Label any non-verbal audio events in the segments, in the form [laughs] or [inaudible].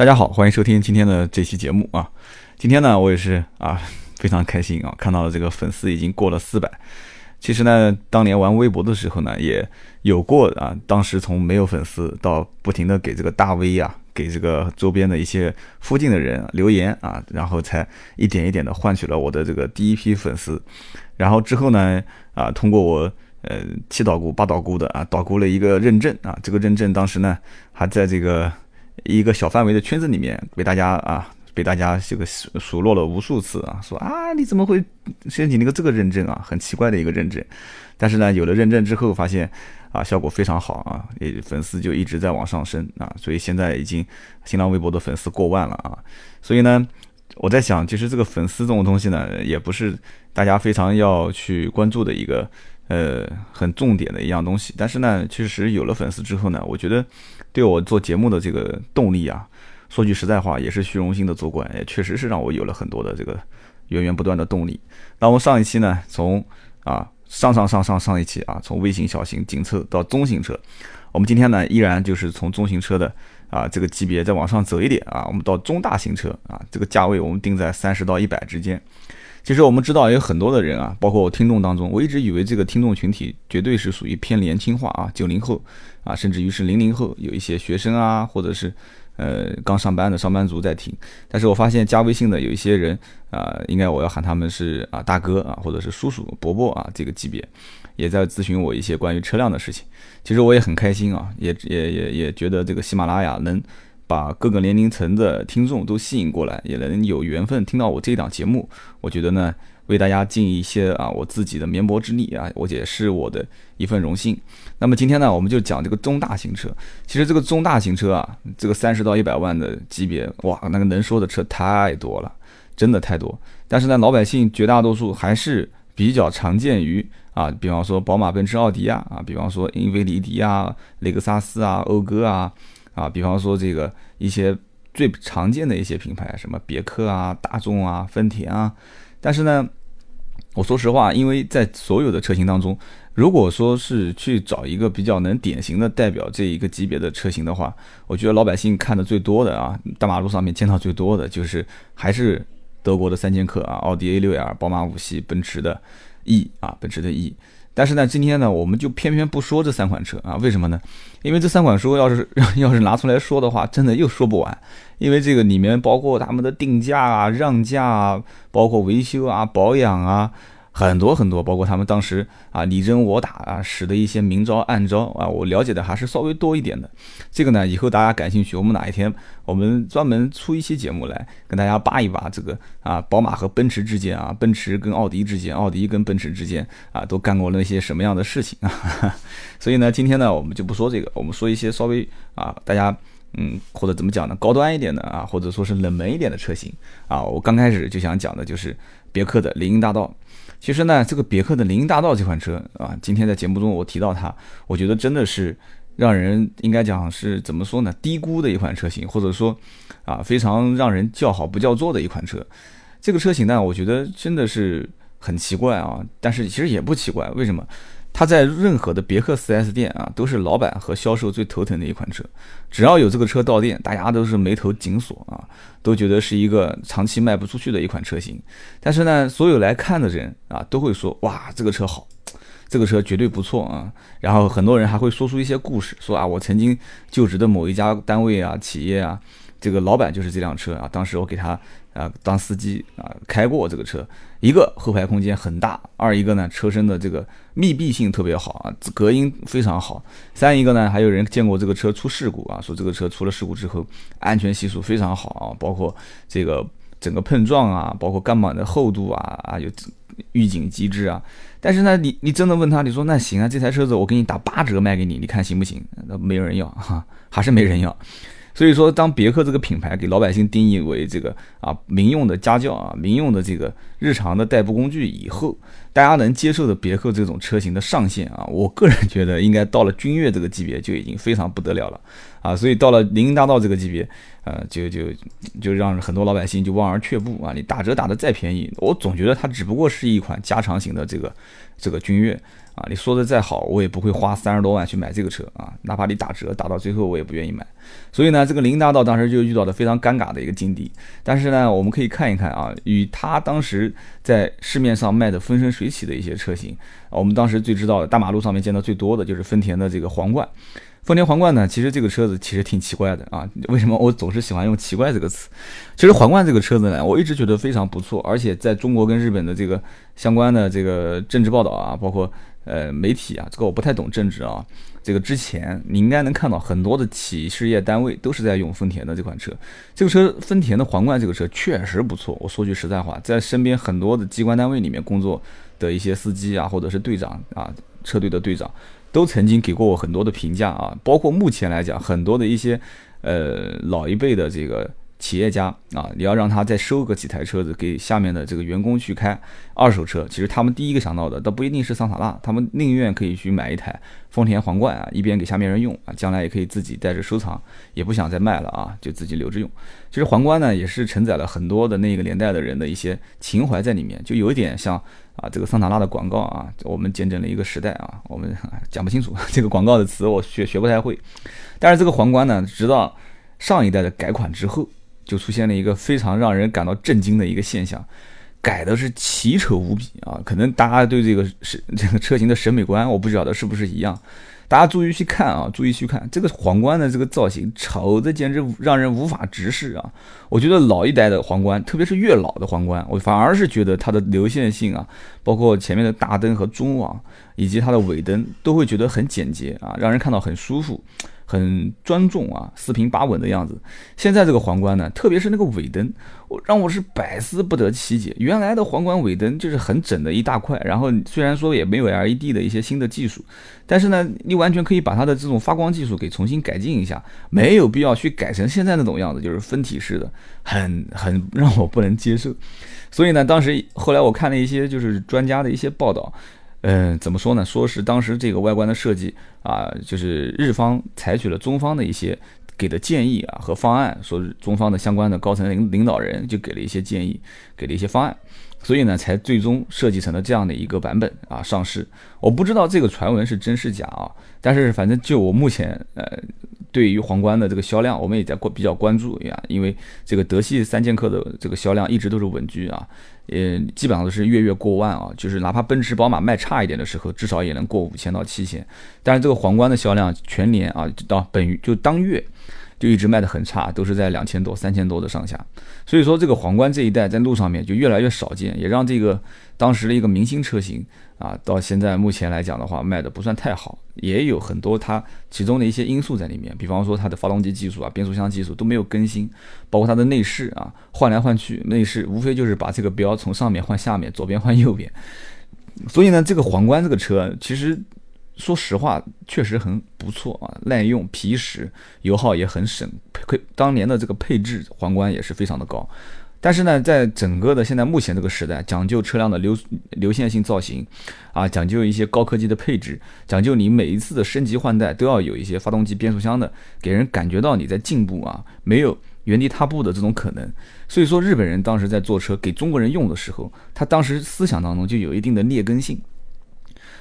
大家好，欢迎收听今天的这期节目啊。今天呢，我也是啊 [laughs] 非常开心啊，看到了这个粉丝已经过了四百。其实呢，当年玩微博的时候呢，也有过啊，当时从没有粉丝到不停的给这个大 V 啊，给这个周边的一些附近的人留言啊，然后才一点一点的换取了我的这个第一批粉丝。然后之后呢，啊，通过我呃七捣鼓八捣鼓的啊，捣鼓了一个认证啊，这个认证当时呢还在这个。一个小范围的圈子里面，被大家啊，被大家这个数数落了无数次啊，说啊，你怎么会申请那个这个认证啊？很奇怪的一个认证。但是呢，有了认证之后，发现啊，效果非常好啊，也粉丝就一直在往上升啊，所以现在已经新浪微博的粉丝过万了啊。所以呢，我在想，其实这个粉丝这种东西呢，也不是大家非常要去关注的一个。呃，很重点的一样东西，但是呢，确实有了粉丝之后呢，我觉得对我做节目的这个动力啊，说句实在话，也是虚荣心的作怪，也确实是让我有了很多的这个源源不断的动力。那我们上一期呢，从啊上上上上上一期啊，从微型、小型、紧凑到中型车，我们今天呢，依然就是从中型车的啊这个级别再往上走一点啊，我们到中大型车啊，这个价位我们定在三十到一百之间。其实我们知道有很多的人啊，包括我听众当中，我一直以为这个听众群体绝对是属于偏年轻化啊，九零后啊，甚至于是零零后，有一些学生啊，或者是呃刚上班的上班族在听。但是我发现加微信的有一些人啊，应该我要喊他们是啊大哥啊，或者是叔叔伯伯啊这个级别，也在咨询我一些关于车辆的事情。其实我也很开心啊，也也也也觉得这个喜马拉雅能。把各个年龄层的听众都吸引过来，也能有缘分听到我这档节目，我觉得呢，为大家尽一些啊我自己的绵薄之力啊，我也是我的一份荣幸。那么今天呢，我们就讲这个中大型车。其实这个中大型车啊，这个三十到一百万的级别，哇，那个能说的车太多了，真的太多。但是呢，老百姓绝大多数还是比较常见于啊，比方说宝马、奔驰、奥迪啊，啊，比方说英菲尼迪啊、雷克萨斯啊、讴歌啊。啊，比方说这个一些最常见的一些品牌，什么别克啊、大众啊、丰田啊，但是呢，我说实话，因为在所有的车型当中，如果说是去找一个比较能典型的代表这一个级别的车型的话，我觉得老百姓看的最多的啊，大马路上面见到最多的就是还是德国的三剑客啊，奥迪 A6L、宝马五系、奔驰的 E 啊，奔驰的 E。但是呢，今天呢，我们就偏偏不说这三款车啊？为什么呢？因为这三款车要是 [laughs] 要是拿出来说的话，真的又说不完。因为这个里面包括他们的定价啊、让价啊，包括维修啊、保养啊。很多很多，包括他们当时啊你争我打啊，使的一些明招暗招啊，我了解的还是稍微多一点的。这个呢，以后大家感兴趣，我们哪一天我们专门出一期节目来跟大家扒一扒这个啊，宝马和奔驰之间啊，奔驰跟奥迪之间，奥迪跟奔驰之间啊，都干过那些什么样的事情啊？所以呢，今天呢，我们就不说这个，我们说一些稍微啊，大家嗯，或者怎么讲呢，高端一点的啊，或者说是冷门一点的车型啊。我刚开始就想讲的就是别克的林荫大道。其实呢，这个别克的林荫大道这款车啊，今天在节目中我提到它，我觉得真的是让人应该讲是怎么说呢？低估的一款车型，或者说啊，非常让人叫好不叫座的一款车。这个车型呢，我觉得真的是很奇怪啊，但是其实也不奇怪，为什么？它在任何的别克 4S 店啊，都是老板和销售最头疼的一款车。只要有这个车到店，大家都是眉头紧锁啊，都觉得是一个长期卖不出去的一款车型。但是呢，所有来看的人啊，都会说哇，这个车好，这个车绝对不错啊。然后很多人还会说出一些故事，说啊，我曾经就职的某一家单位啊、企业啊，这个老板就是这辆车啊，当时我给他。啊，当司机啊，开过这个车，一个后排空间很大，二一个呢，车身的这个密闭性特别好啊，隔音非常好，三一个呢，还有人见过这个车出事故啊，说这个车出了事故之后，安全系数非常好啊，包括这个整个碰撞啊，包括钢板的厚度啊啊，有预警机制啊，但是呢，你你真的问他，你说那行啊，这台车子我给你打八折卖给你，你看行不行？那没有人要哈，还是没人要。所以说，当别克这个品牌给老百姓定义为这个啊民用的家轿啊民用的这个日常的代步工具以后，大家能接受的别克这种车型的上限啊，我个人觉得应该到了君越这个级别就已经非常不得了了啊，所以到了林荫大道这个级别，呃，就就就让很多老百姓就望而却步啊。你打折打的再便宜，我总觉得它只不过是一款加长型的这个这个君越。啊，你说的再好，我也不会花三十多万去买这个车啊，哪怕你打折打到最后，我也不愿意买。所以呢，这个林大道当时就遇到了非常尴尬的一个境地。但是呢，我们可以看一看啊，与他当时在市面上卖的风生水起的一些车型，我们当时最知道的大马路上面见到最多的就是丰田的这个皇冠。丰田皇冠呢，其实这个车子其实挺奇怪的啊。为什么我总是喜欢用“奇怪”这个词？其实皇冠这个车子呢，我一直觉得非常不错，而且在中国跟日本的这个相关的这个政治报道啊，包括。呃，媒体啊，这个我不太懂政治啊。这个之前你应该能看到很多的企事业单位都是在用丰田的这款车。这个车丰田的皇冠这个车确实不错。我说句实在话，在身边很多的机关单位里面工作的一些司机啊，或者是队长啊，车队的队长，都曾经给过我很多的评价啊。包括目前来讲，很多的一些呃老一辈的这个。企业家啊，你要让他再收个几台车子给下面的这个员工去开二手车，其实他们第一个想到的倒不一定是桑塔纳，他们宁愿可以去买一台丰田皇冠啊，一边给下面人用啊，将来也可以自己带着收藏，也不想再卖了啊，就自己留着用。其实皇冠呢，也是承载了很多的那个年代的人的一些情怀在里面，就有一点像啊这个桑塔纳的广告啊，我们见证了一个时代啊，我们 [laughs] 讲不清楚 [laughs] 这个广告的词，我学学不太会。但是这个皇冠呢，直到上一代的改款之后。就出现了一个非常让人感到震惊的一个现象，改的是奇丑无比啊！可能大家对这个是这个车型的审美观，我不晓得是不是一样。大家注意去看啊，注意去看这个皇冠的这个造型，丑的简直让人无法直视啊！我觉得老一代的皇冠，特别是越老的皇冠，我反而是觉得它的流线性啊，包括前面的大灯和中网，以及它的尾灯，都会觉得很简洁啊，让人看到很舒服。很庄重啊，四平八稳的样子。现在这个皇冠呢，特别是那个尾灯，我让我是百思不得其解。原来的皇冠尾灯就是很整的一大块，然后虽然说也没有 LED 的一些新的技术，但是呢，你完全可以把它的这种发光技术给重新改进一下，没有必要去改成现在那种样子，就是分体式的，很很让我不能接受。所以呢，当时后来我看了一些就是专家的一些报道。嗯，怎么说呢？说是当时这个外观的设计啊，就是日方采取了中方的一些给的建议啊和方案，说是中方的相关的高层领领导人就给了一些建议，给了一些方案，所以呢才最终设计成了这样的一个版本啊上市。我不知道这个传闻是真是假啊，但是反正就我目前呃。对于皇冠的这个销量，我们也在关比较关注呀，因为这个德系三剑客的这个销量一直都是稳居啊，呃，基本上都是月月过万啊，就是哪怕奔驰、宝马卖差一点的时候，至少也能过五千到七千。但是这个皇冠的销量全年啊，到本就当月就一直卖的很差，都是在两千多、三千多的上下。所以说这个皇冠这一代在路上面就越来越少见，也让这个当时的一个明星车型。啊，到现在目前来讲的话，卖的不算太好，也有很多它其中的一些因素在里面，比方说它的发动机技术啊、变速箱技术都没有更新，包括它的内饰啊，换来换去，内饰无非就是把这个标从上面换下面，左边换右边。所以呢，这个皇冠这个车，其实说实话确实很不错啊，耐用、皮实、油耗也很省，配当年的这个配置，皇冠也是非常的高。但是呢，在整个的现在目前这个时代，讲究车辆的流流线性造型，啊，讲究一些高科技的配置，讲究你每一次的升级换代都要有一些发动机、变速箱的，给人感觉到你在进步啊，没有原地踏步的这种可能。所以说，日本人当时在做车给中国人用的时候，他当时思想当中就有一定的劣根性。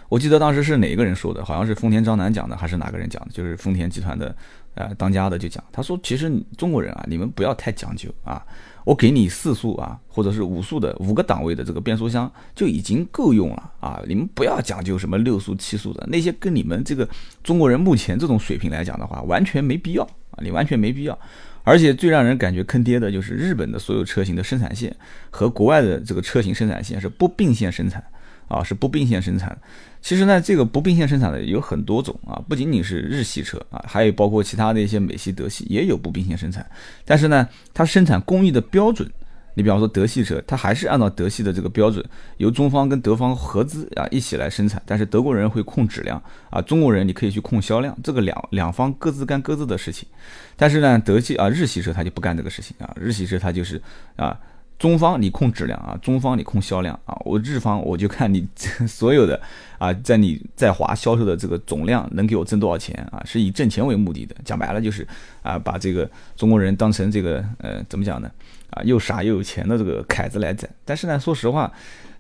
我记得当时是哪一个人说的，好像是丰田章男讲的，还是哪个人讲的？就是丰田集团的呃当家的就讲，他说其实中国人啊，你们不要太讲究啊。我给你四速啊，或者是五速的五个档位的这个变速箱就已经够用了啊！你们不要讲究什么六速、七速的那些，跟你们这个中国人目前这种水平来讲的话，完全没必要啊！你完全没必要。而且最让人感觉坑爹的就是日本的所有车型的生产线和国外的这个车型生产线是不并线生产啊，是不并线生产。其实呢，这个不并线生产的有很多种啊，不仅仅是日系车啊，还有包括其他的一些美系、德系也有不并线生产。但是呢，它生产工艺的标准，你比方说德系车，它还是按照德系的这个标准，由中方跟德方合资啊一起来生产。但是德国人会控质量啊，中国人你可以去控销量，这个两两方各自干各自的事情。但是呢，德系啊日系车它就不干这个事情啊，日系车它就是啊。中方你控质量啊，中方你控销量啊，我日方我就看你 [laughs] 所有的啊，在你在华销售的这个总量能给我挣多少钱啊，是以挣钱为目的的。讲白了就是啊，把这个中国人当成这个呃怎么讲呢？啊，又傻又有钱的这个凯子来宰。但是呢，说实话，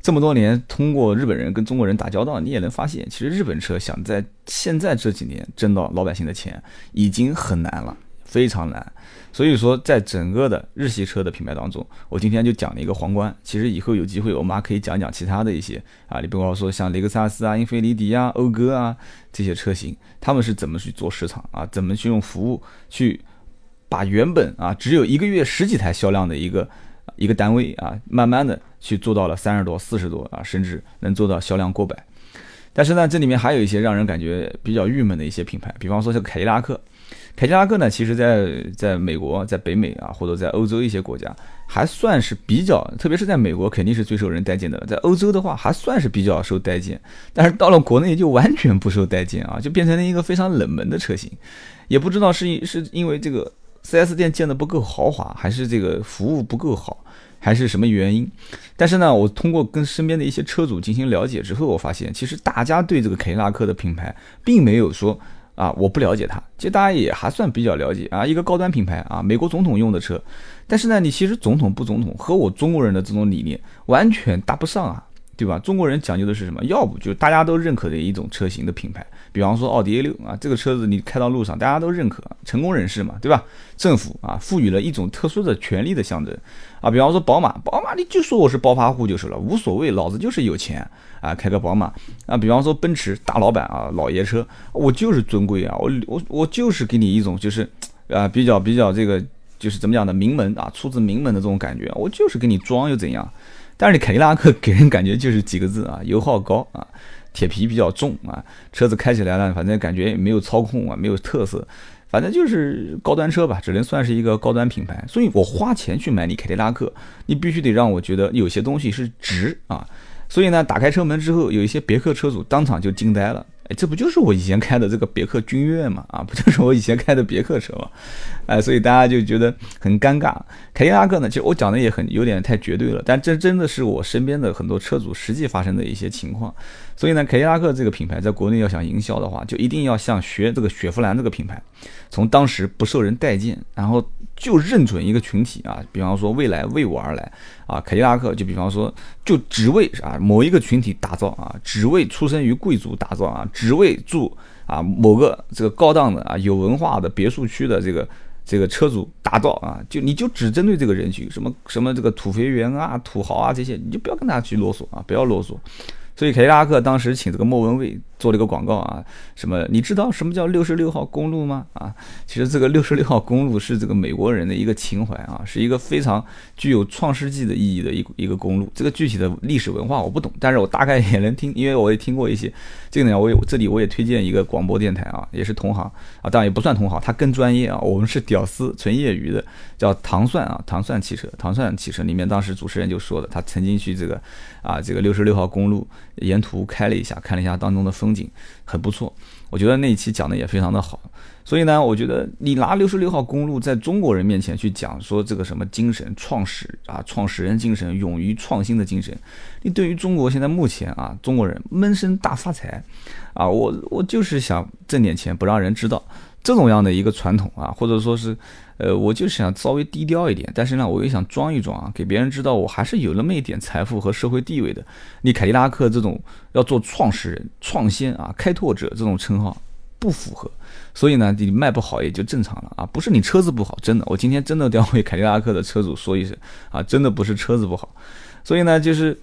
这么多年通过日本人跟中国人打交道，你也能发现，其实日本车想在现在这几年挣到老百姓的钱已经很难了。非常难，所以说在整个的日系车的品牌当中，我今天就讲了一个皇冠。其实以后有机会，我们还可以讲讲其他的一些啊，你比方说像雷克萨斯啊、英菲尼迪啊、讴歌啊这些车型，他们是怎么去做市场啊？怎么去用服务去把原本啊只有一个月十几台销量的一个一个单位啊，慢慢的去做到了三十多、四十多啊，甚至能做到销量过百。但是呢，这里面还有一些让人感觉比较郁闷的一些品牌，比方说像凯迪拉克。凯迪拉克呢，其实，在在美国、在北美啊，或者在欧洲一些国家，还算是比较，特别是在美国，肯定是最受人待见的。在欧洲的话，还算是比较受待见，但是到了国内就完全不受待见啊，就变成了一个非常冷门的车型。也不知道是是因为这个 4S 店建的不够豪华，还是这个服务不够好，还是什么原因？但是呢，我通过跟身边的一些车主进行了解之后，我发现，其实大家对这个凯迪拉克的品牌，并没有说。啊，我不了解它，其实大家也还算比较了解啊，一个高端品牌啊，美国总统用的车，但是呢，你其实总统不总统和我中国人的这种理念完全搭不上啊。对吧？中国人讲究的是什么？要不就大家都认可的一种车型的品牌，比方说奥迪 A 六啊，这个车子你开到路上，大家都认可，成功人士嘛，对吧？政府啊，赋予了一种特殊的权利的象征啊，比方说宝马，宝马你就说我是暴发户就是了，无所谓，老子就是有钱啊，开个宝马啊。比方说奔驰大老板啊，老爷车，我就是尊贵啊，我我我就是给你一种就是啊比较比较这个就是怎么讲的名门啊，出自名门的这种感觉，我就是给你装又怎样？但是你凯迪拉克给人感觉就是几个字啊，油耗高啊，铁皮比较重啊，车子开起来呢，反正感觉也没有操控啊，没有特色，反正就是高端车吧，只能算是一个高端品牌。所以我花钱去买你凯迪拉克，你必须得让我觉得有些东西是值啊。所以呢，打开车门之后，有一些别克车主当场就惊呆了。这不就是我以前开的这个别克君越嘛？啊，不就是我以前开的别克车嘛？哎，所以大家就觉得很尴尬。凯迪拉克呢，其实我讲的也很有点太绝对了，但这真的是我身边的很多车主实际发生的一些情况。所以呢，凯迪拉克这个品牌在国内要想营销的话，就一定要像学这个雪佛兰这个品牌，从当时不受人待见，然后。就认准一个群体啊，比方说未来为我而来啊，凯迪拉克就比方说就只为啊某一个群体打造啊，只为出生于贵族打造啊，只为住啊某个这个高档的啊有文化的别墅区的这个这个车主打造啊，就你就只针对这个人群，什么什么这个土肥圆啊、土豪啊这些，你就不要跟他去啰嗦啊，不要啰嗦。所以凯迪拉克当时请这个莫文蔚做了一个广告啊，什么你知道什么叫六十六号公路吗？啊，其实这个六十六号公路是这个美国人的一个情怀啊，是一个非常具有创世纪的意义的一一个公路。这个具体的历史文化我不懂，但是我大概也能听，因为我也听过一些。这个呢，我也这里我也推荐一个广播电台啊，也是同行啊，当然也不算同行，他更专业啊，我们是屌丝纯业余的，叫糖蒜啊，糖蒜汽车，糖蒜汽车里面当时主持人就说的，他曾经去这个啊这个六十六号公路。沿途开了一下，看了一下当中的风风景，很不错。我觉得那一期讲的也非常的好。所以呢，我觉得你拿六十六号公路在中国人面前去讲说这个什么精神创始啊，创始人精神，勇于创新的精神，你对于中国现在目前啊，中国人闷声大发财啊，我我就是想挣点钱，不让人知道这种样的一个传统啊，或者说是。呃，我就想稍微低调一点，但是呢，我又想装一装啊，给别人知道我还是有那么一点财富和社会地位的。你凯迪拉克这种要做创始人、创先啊、开拓者这种称号不符合，所以呢，你卖不好也就正常了啊。不是你车子不好，真的，我今天真的要为凯迪拉克的车主说一声啊，真的不是车子不好，所以呢，就是。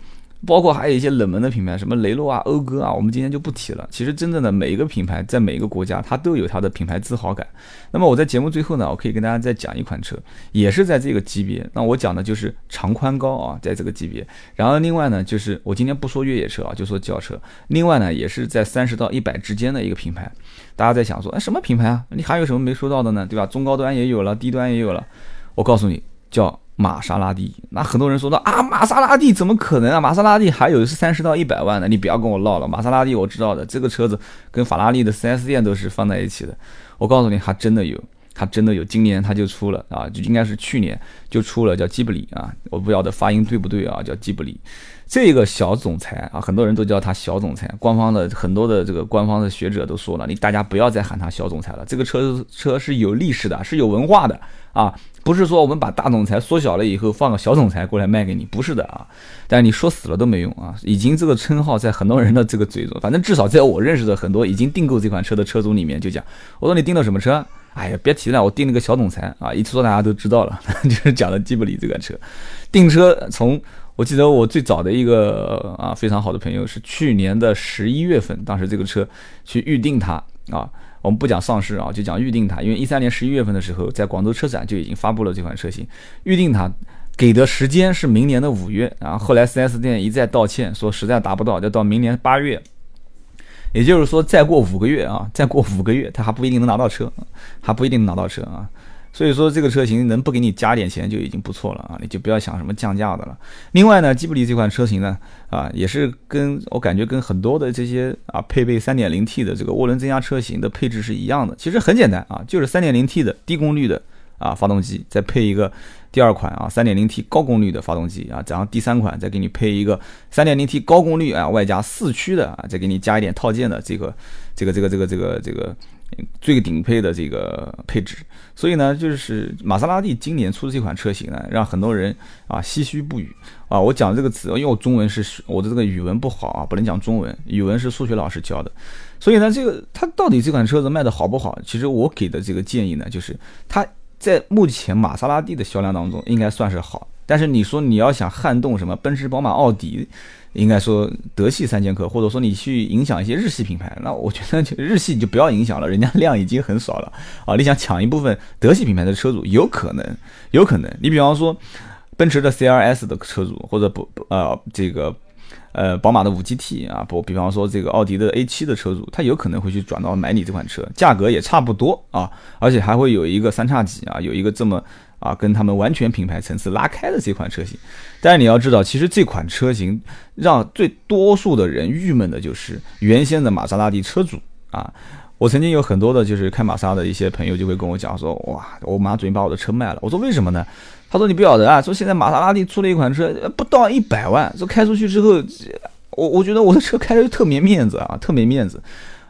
包括还有一些冷门的品牌，什么雷诺啊、讴歌啊，我们今天就不提了。其实真正的每一个品牌，在每一个国家，它都有它的品牌自豪感。那么我在节目最后呢，我可以跟大家再讲一款车，也是在这个级别。那我讲的就是长宽高啊，在这个级别。然后另外呢，就是我今天不说越野车啊，就说轿车。另外呢，也是在三十到一百之间的一个品牌。大家在想说，哎，什么品牌啊？你还有什么没说到的呢？对吧？中高端也有了，低端也有了。我告诉你，叫。玛莎拉蒂，那很多人说到啊，玛莎拉蒂怎么可能啊？玛莎拉蒂还有是三十到一百万的，你不要跟我唠了。玛莎拉蒂我知道的，这个车子跟法拉利的 4S 店都是放在一起的。我告诉你，还真的有它真的有，今年它就出了啊，就应该是去年就出了叫吉布里啊，我不晓得发音对不对啊，叫吉布里。这个小总裁啊，很多人都叫他小总裁，官方的很多的这个官方的学者都说了，你大家不要再喊他小总裁了，这个车车是有历史的，是有文化的啊，不是说我们把大总裁缩小了以后放个小总裁过来卖给你，不是的啊。但你说死了都没用啊，已经这个称号在很多人的这个嘴中，反正至少在我认识的很多已经订购这款车的车主里面就讲，我说你订的什么车？哎呀，别提了，我订了个小总裁啊，一说大家都知道了，[laughs] 就是讲的吉布里这款车，订车从。我记得我最早的一个啊非常好的朋友是去年的十一月份，当时这个车去预定它啊，我们不讲上市啊，就讲预定它，因为一三年十一月份的时候，在广州车展就已经发布了这款车型，预定它给的时间是明年的五月，然后后来 4S 店一再道歉，说实在达不到，要到明年八月，也就是说再过五个月啊，再过五个月他还不一定能拿到车，还不一定能拿到车啊。所以说这个车型能不给你加点钱就已经不错了啊，你就不要想什么降价的了。另外呢，吉布力这款车型呢，啊，也是跟我感觉跟很多的这些啊配备 3.0T 的这个涡轮增压车型的配置是一样的。其实很简单啊，就是 3.0T 的低功率的啊发动机，再配一个第二款啊 3.0T 高功率的发动机啊，然后第三款再给你配一个 3.0T 高功率啊外加四驱的啊，再给你加一点套件的这个这个这个这个这个这个。最顶配的这个配置，所以呢，就是玛莎拉蒂今年出的这款车型呢，让很多人啊唏嘘不语啊。我讲这个词，因为我中文是我的这个语文不好啊，不能讲中文，语文是数学老师教的。所以呢，这个它到底这款车子卖的好不好？其实我给的这个建议呢，就是它在目前玛莎拉蒂的销量当中应该算是好，但是你说你要想撼动什么奔驰、宝马、奥迪。应该说德系三剑客，或者说你去影响一些日系品牌，那我觉得日系你就不要影响了，人家量已经很少了啊！你想抢一部分德系品牌的车主，有可能，有可能。你比方说奔驰的 CLS 的车主，或者不呃这个呃宝马的五 GT 啊，不，比方说这个奥迪的 A7 的车主，他有可能会去转到买你这款车，价格也差不多啊，而且还会有一个三叉戟啊，有一个这么。啊，跟他们完全品牌层次拉开的这款车型，但是你要知道，其实这款车型让最多数的人郁闷的就是原先的玛莎拉蒂车主啊。我曾经有很多的就是开玛莎的一些朋友就会跟我讲说，哇，我马上准备把我的车卖了。我说为什么呢？他说你不晓得啊，说现在玛莎拉蒂出了一款车不到一百万，说开出去之后，我我觉得我的车开的特没面子啊，特没面子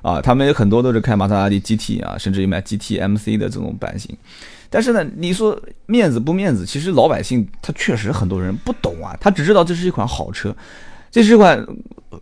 啊。他们很多都是开玛莎拉蒂 GT 啊，甚至于买 GT MC 的这种版型。但是呢，你说面子不面子？其实老百姓他确实很多人不懂啊，他只知道这是一款好车，这是一款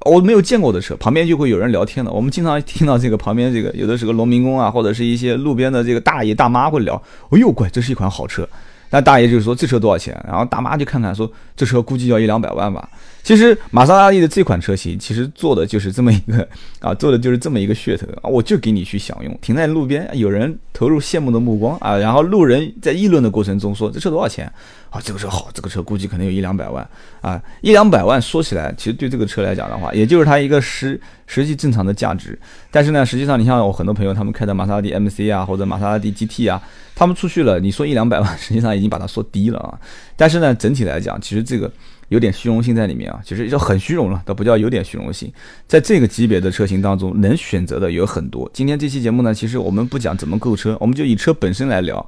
我没有见过的车。旁边就会有人聊天的，我们经常听到这个旁边这个有的是个农民工啊，或者是一些路边的这个大爷大妈会聊，哎呦乖，这是一款好车。那大爷就说这车多少钱？然后大妈就看看说这车估计要一两百万吧。其实玛莎拉蒂的这款车型，其实做的就是这么一个 [laughs] 啊，做的就是这么一个噱头啊，我就给你去享用，停在路边，有人投入羡慕的目光啊，然后路人在议论的过程中说这车多少钱啊？这个车好，这个车估计可能有一两百万啊，一两百万说起来，其实对这个车来讲的话，也就是它一个实实际正常的价值。但是呢，实际上你像我很多朋友他们开的玛莎拉蒂 MC 啊，或者玛莎拉蒂 GT 啊，他们出去了，你说一两百万，实际上已经把它说低了啊。但是呢，整体来讲，其实这个。有点虚荣心在里面啊，其实就很虚荣了，倒不叫有点虚荣心。在这个级别的车型当中，能选择的有很多。今天这期节目呢，其实我们不讲怎么购车，我们就以车本身来聊。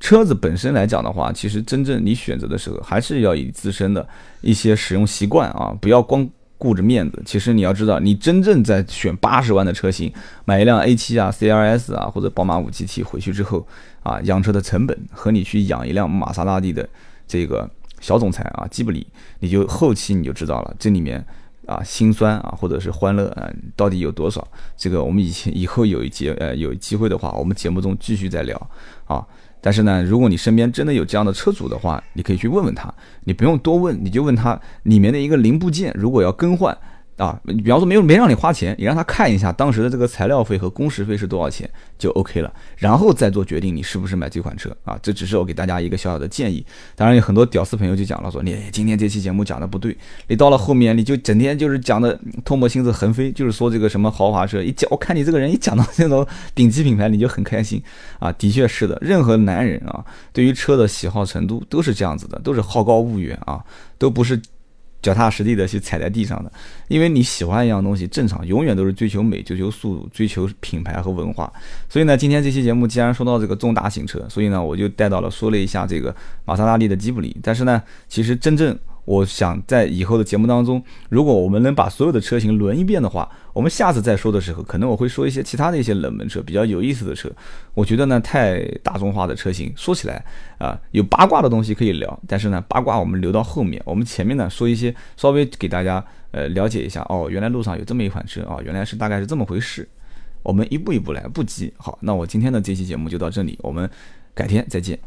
车子本身来讲的话，其实真正你选择的时候，还是要以自身的一些使用习惯啊，不要光顾着面子。其实你要知道，你真正在选八十万的车型，买一辆 A7 啊、CLS 啊或者宝马五 GT 回去之后啊，养车的成本和你去养一辆玛莎拉蒂的这个。小总裁啊，基布里，你就后期你就知道了，这里面啊心酸啊，或者是欢乐啊，到底有多少？这个我们以前以后有一节 [laughs] 呃有机会的话，我们节目中继续再聊啊。但是呢，如果你身边真的有这样的车主的话，你可以去问问他，你不用多问，你就问他里面的一个零部件，如果要更换。啊，你比方说没有没让你花钱，你让他看一下当时的这个材料费和工时费是多少钱就 OK 了，然后再做决定你是不是买这款车啊。这只是我给大家一个小小的建议。当然有很多屌丝朋友就讲了，说你今天这期节目讲的不对，你到了后面你就整天就是讲的唾沫星子横飞，就是说这个什么豪华车一讲，我看你这个人一讲到这种顶级品牌你就很开心啊。的确是的，任何男人啊对于车的喜好程度都是这样子的，都是好高骛远啊，都不是。脚踏实地的去踩在地上的，因为你喜欢一样东西，正常永远都是追求美、追求速度、追求品牌和文化。所以呢，今天这期节目既然说到这个重大型车，所以呢，我就带到了说了一下这个玛莎拉蒂的吉普里。但是呢，其实真正我想在以后的节目当中，如果我们能把所有的车型轮一遍的话，我们下次再说的时候，可能我会说一些其他的一些冷门车，比较有意思的车。我觉得呢，太大众化的车型说起来啊，有八卦的东西可以聊，但是呢，八卦我们留到后面，我们前面呢说一些稍微给大家呃了解一下哦，原来路上有这么一款车啊，原来是大概是这么回事。我们一步一步来，不急。好，那我今天的这期节目就到这里，我们改天再见。